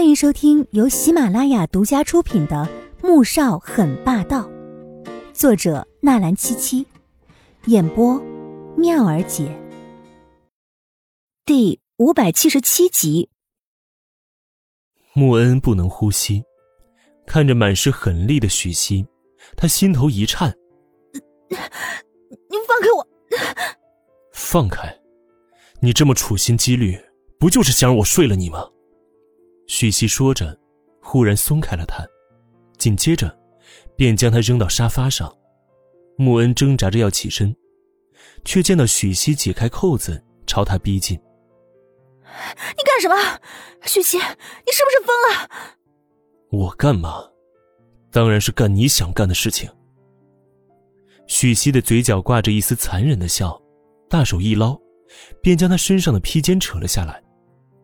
欢迎收听由喜马拉雅独家出品的《穆少很霸道》，作者纳兰七七，演播妙儿姐。第五百七十七集。穆恩不能呼吸，看着满是狠戾的许昕，他心头一颤。你放开我！放开！你这么处心积虑，不就是想让我睡了你吗？许西说着，忽然松开了他，紧接着，便将他扔到沙发上。穆恩挣扎着要起身，却见到许西解开扣子朝他逼近。你干什么，许西？你是不是疯了？我干嘛？当然是干你想干的事情。许西的嘴角挂着一丝残忍的笑，大手一捞，便将他身上的披肩扯了下来。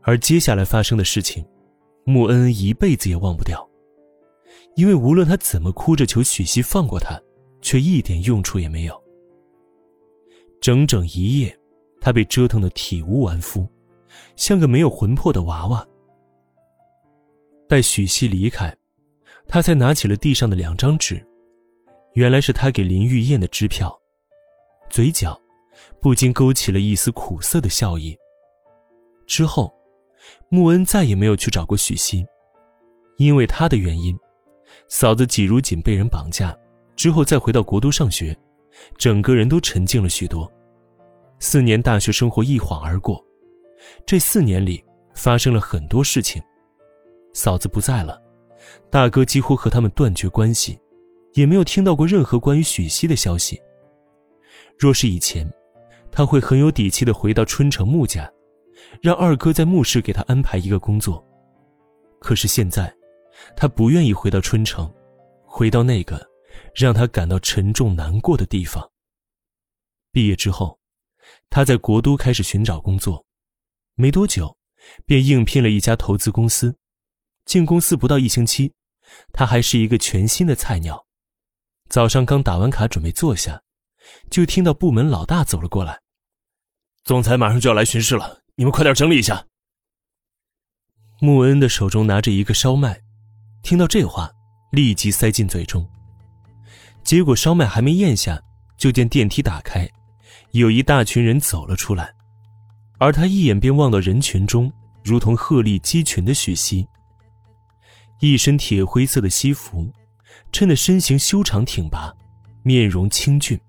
而接下来发生的事情。穆恩一辈子也忘不掉，因为无论他怎么哭着求许西放过他，却一点用处也没有。整整一夜，他被折腾的体无完肤，像个没有魂魄的娃娃。待许西离开，他才拿起了地上的两张纸，原来是他给林玉燕的支票，嘴角不禁勾起了一丝苦涩的笑意。之后。穆恩再也没有去找过许西，因为他的原因，嫂子季如锦被人绑架，之后再回到国都上学，整个人都沉静了许多。四年大学生活一晃而过，这四年里发生了很多事情。嫂子不在了，大哥几乎和他们断绝关系，也没有听到过任何关于许西的消息。若是以前，他会很有底气的回到春城穆家。让二哥在墓室给他安排一个工作，可是现在，他不愿意回到春城，回到那个让他感到沉重难过的地方。毕业之后，他在国都开始寻找工作，没多久，便应聘了一家投资公司。进公司不到一星期，他还是一个全新的菜鸟。早上刚打完卡准备坐下，就听到部门老大走了过来：“总裁马上就要来巡视了。”你们快点整理一下。穆恩的手中拿着一个烧麦，听到这话，立即塞进嘴中。结果烧麦还没咽下，就见电梯打开，有一大群人走了出来，而他一眼便望到人群中如同鹤立鸡群的许西。一身铁灰色的西服，衬得身形修长挺拔，面容清俊，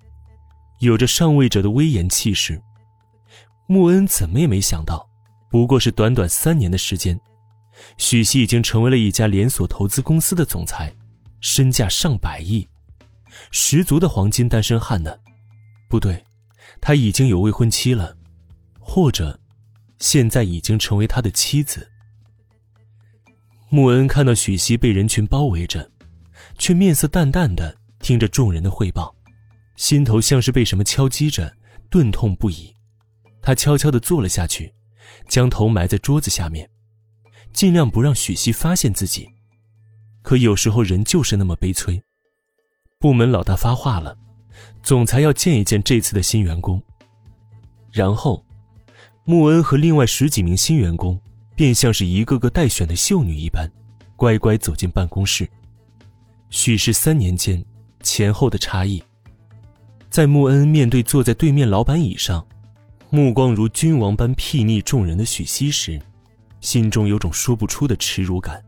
有着上位者的威严气势。穆恩怎么也没想到，不过是短短三年的时间，许西已经成为了一家连锁投资公司的总裁，身价上百亿，十足的黄金单身汉呢。不对，他已经有未婚妻了，或者，现在已经成为他的妻子。穆恩看到许西被人群包围着，却面色淡淡的听着众人的汇报，心头像是被什么敲击着，钝痛不已。他悄悄地坐了下去，将头埋在桌子下面，尽量不让许西发现自己。可有时候人就是那么悲催。部门老大发话了，总裁要见一见这次的新员工。然后，穆恩和另外十几名新员工便像是一个个待选的秀女一般，乖乖走进办公室。许是三年间前后的差异，在穆恩面对坐在对面老板椅上。目光如君王般睥睨众人的许西时，心中有种说不出的耻辱感。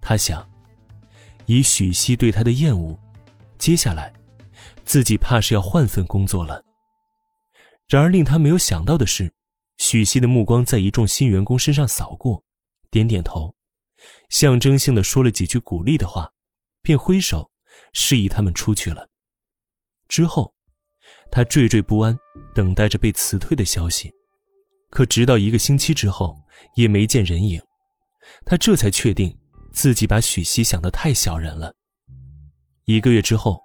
他想，以许西对他的厌恶，接下来，自己怕是要换份工作了。然而令他没有想到的是，许西的目光在一众新员工身上扫过，点点头，象征性的说了几句鼓励的话，便挥手示意他们出去了。之后。他惴惴不安，等待着被辞退的消息，可直到一个星期之后，也没见人影。他这才确定自己把许西想得太小人了。一个月之后，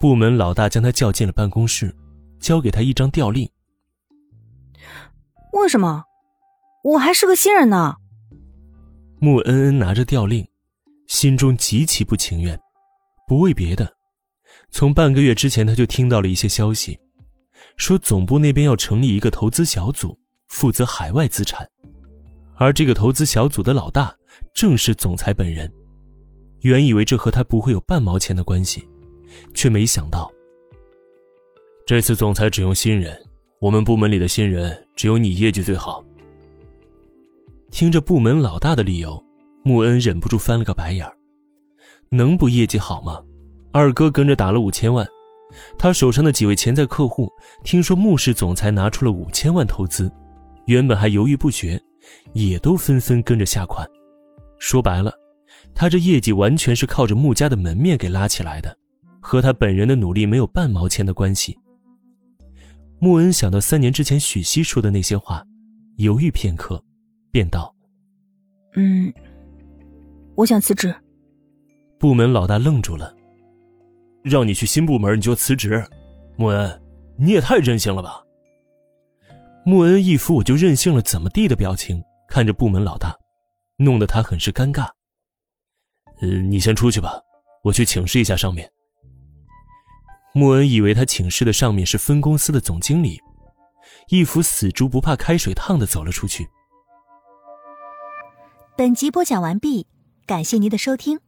部门老大将他叫进了办公室，交给他一张调令。为什么？我还是个新人呢。穆恩恩拿着调令，心中极其不情愿，不为别的。从半个月之前，他就听到了一些消息，说总部那边要成立一个投资小组，负责海外资产。而这个投资小组的老大正是总裁本人。原以为这和他不会有半毛钱的关系，却没想到，这次总裁只用新人，我们部门里的新人只有你业绩最好。听着部门老大的理由，穆恩忍不住翻了个白眼儿。能不业绩好吗？二哥跟着打了五千万，他手上的几位潜在客户听说穆氏总裁拿出了五千万投资，原本还犹豫不决，也都纷纷跟着下款。说白了。他这业绩完全是靠着穆家的门面给拉起来的，和他本人的努力没有半毛钱的关系。穆恩想到三年之前许熙说的那些话，犹豫片刻，便道：“嗯，我想辞职。”部门老大愣住了：“让你去新部门你就辞职？穆恩，你也太任性了吧！”穆恩一副我就任性了怎么地的表情，看着部门老大，弄得他很是尴尬。嗯，你先出去吧，我去请示一下上面。穆恩以为他请示的上面是分公司的总经理，一副死猪不怕开水烫的走了出去。本集播讲完毕，感谢您的收听。